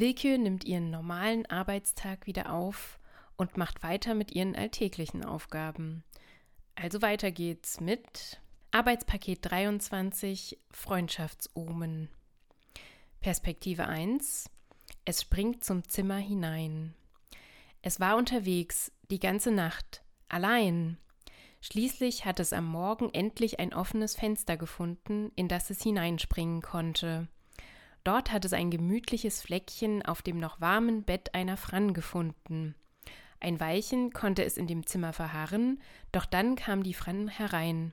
Wilke nimmt ihren normalen Arbeitstag wieder auf und macht weiter mit ihren alltäglichen Aufgaben. Also weiter geht's mit Arbeitspaket 23 Freundschaftsomen. Perspektive 1 Es springt zum Zimmer hinein. Es war unterwegs die ganze Nacht, allein. Schließlich hat es am Morgen endlich ein offenes Fenster gefunden, in das es hineinspringen konnte. Dort hat es ein gemütliches Fleckchen auf dem noch warmen Bett einer Fran gefunden. Ein Weilchen konnte es in dem Zimmer verharren, doch dann kam die Fran herein.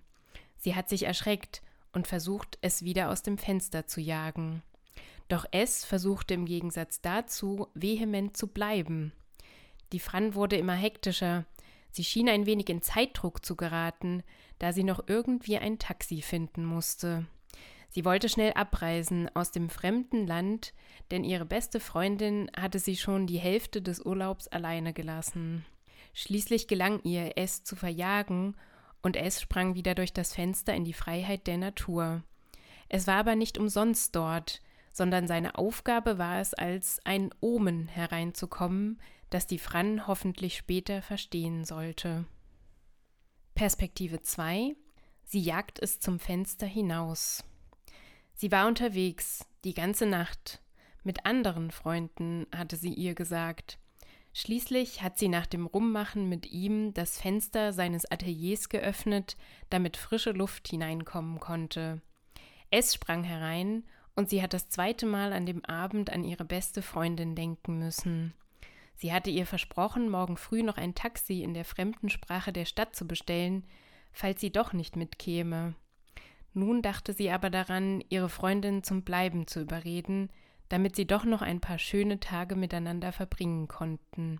Sie hat sich erschreckt und versucht, es wieder aus dem Fenster zu jagen. Doch es versuchte im Gegensatz dazu vehement zu bleiben. Die Fran wurde immer hektischer. Sie schien ein wenig in Zeitdruck zu geraten, da sie noch irgendwie ein Taxi finden musste. Sie wollte schnell abreisen aus dem fremden Land, denn ihre beste Freundin hatte sie schon die Hälfte des Urlaubs alleine gelassen. Schließlich gelang ihr, es zu verjagen, und es sprang wieder durch das Fenster in die Freiheit der Natur. Es war aber nicht umsonst dort, sondern seine Aufgabe war es, als ein Omen hereinzukommen, das die Fran hoffentlich später verstehen sollte. Perspektive 2 Sie jagt es zum Fenster hinaus. Sie war unterwegs, die ganze Nacht. Mit anderen Freunden, hatte sie ihr gesagt. Schließlich hat sie nach dem Rummachen mit ihm das Fenster seines Ateliers geöffnet, damit frische Luft hineinkommen konnte. Es sprang herein, und sie hat das zweite Mal an dem Abend an ihre beste Freundin denken müssen. Sie hatte ihr versprochen, morgen früh noch ein Taxi in der fremden Sprache der Stadt zu bestellen, falls sie doch nicht mitkäme. Nun dachte sie aber daran, ihre Freundin zum Bleiben zu überreden, damit sie doch noch ein paar schöne Tage miteinander verbringen konnten.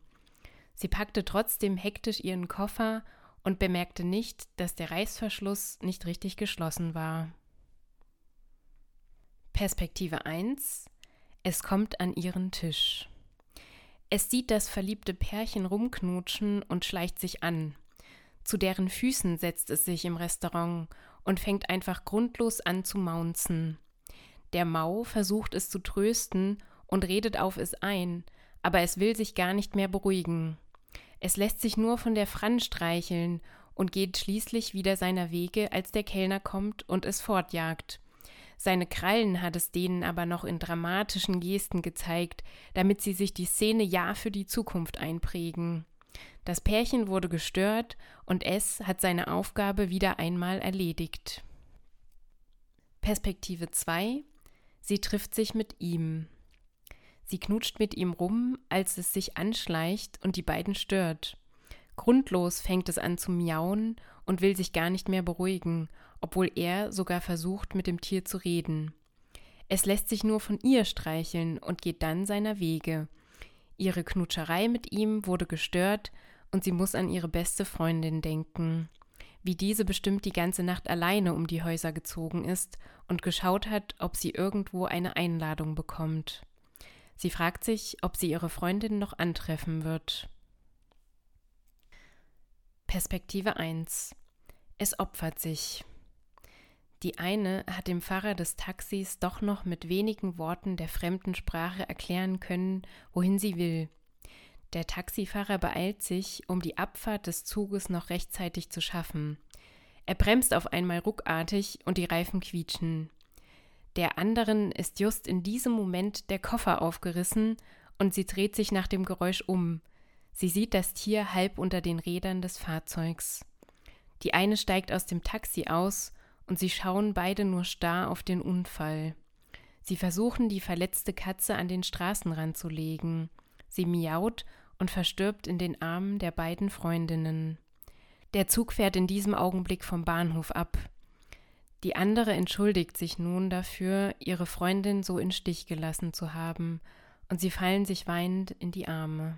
Sie packte trotzdem hektisch ihren Koffer und bemerkte nicht, dass der Reißverschluss nicht richtig geschlossen war. Perspektive 1 Es kommt an ihren Tisch. Es sieht das verliebte Pärchen rumknutschen und schleicht sich an. Zu deren Füßen setzt es sich im Restaurant und fängt einfach grundlos an zu maunzen. Der Mau versucht es zu trösten und redet auf es ein, aber es will sich gar nicht mehr beruhigen. Es lässt sich nur von der Fran streicheln und geht schließlich wieder seiner Wege, als der Kellner kommt und es fortjagt. Seine Krallen hat es denen aber noch in dramatischen Gesten gezeigt, damit sie sich die Szene ja für die Zukunft einprägen. Das Pärchen wurde gestört und es hat seine Aufgabe wieder einmal erledigt. Perspektive 2 Sie trifft sich mit ihm. Sie knutscht mit ihm rum, als es sich anschleicht und die beiden stört. Grundlos fängt es an zu miauen und will sich gar nicht mehr beruhigen, obwohl er sogar versucht, mit dem Tier zu reden. Es lässt sich nur von ihr streicheln und geht dann seiner Wege. Ihre Knutscherei mit ihm wurde gestört und sie muss an ihre beste Freundin denken, wie diese bestimmt die ganze Nacht alleine um die Häuser gezogen ist und geschaut hat, ob sie irgendwo eine Einladung bekommt. Sie fragt sich, ob sie ihre Freundin noch antreffen wird. Perspektive 1 Es opfert sich. Die eine hat dem Fahrer des Taxis doch noch mit wenigen Worten der fremden Sprache erklären können, wohin sie will. Der Taxifahrer beeilt sich, um die Abfahrt des Zuges noch rechtzeitig zu schaffen. Er bremst auf einmal ruckartig und die Reifen quietschen. Der anderen ist just in diesem Moment der Koffer aufgerissen und sie dreht sich nach dem Geräusch um. Sie sieht das Tier halb unter den Rädern des Fahrzeugs. Die eine steigt aus dem Taxi aus und sie schauen beide nur starr auf den Unfall. Sie versuchen, die verletzte Katze an den Straßenrand zu legen. Sie miaut und verstirbt in den Armen der beiden Freundinnen. Der Zug fährt in diesem Augenblick vom Bahnhof ab. Die andere entschuldigt sich nun dafür, ihre Freundin so in Stich gelassen zu haben, und sie fallen sich weinend in die Arme.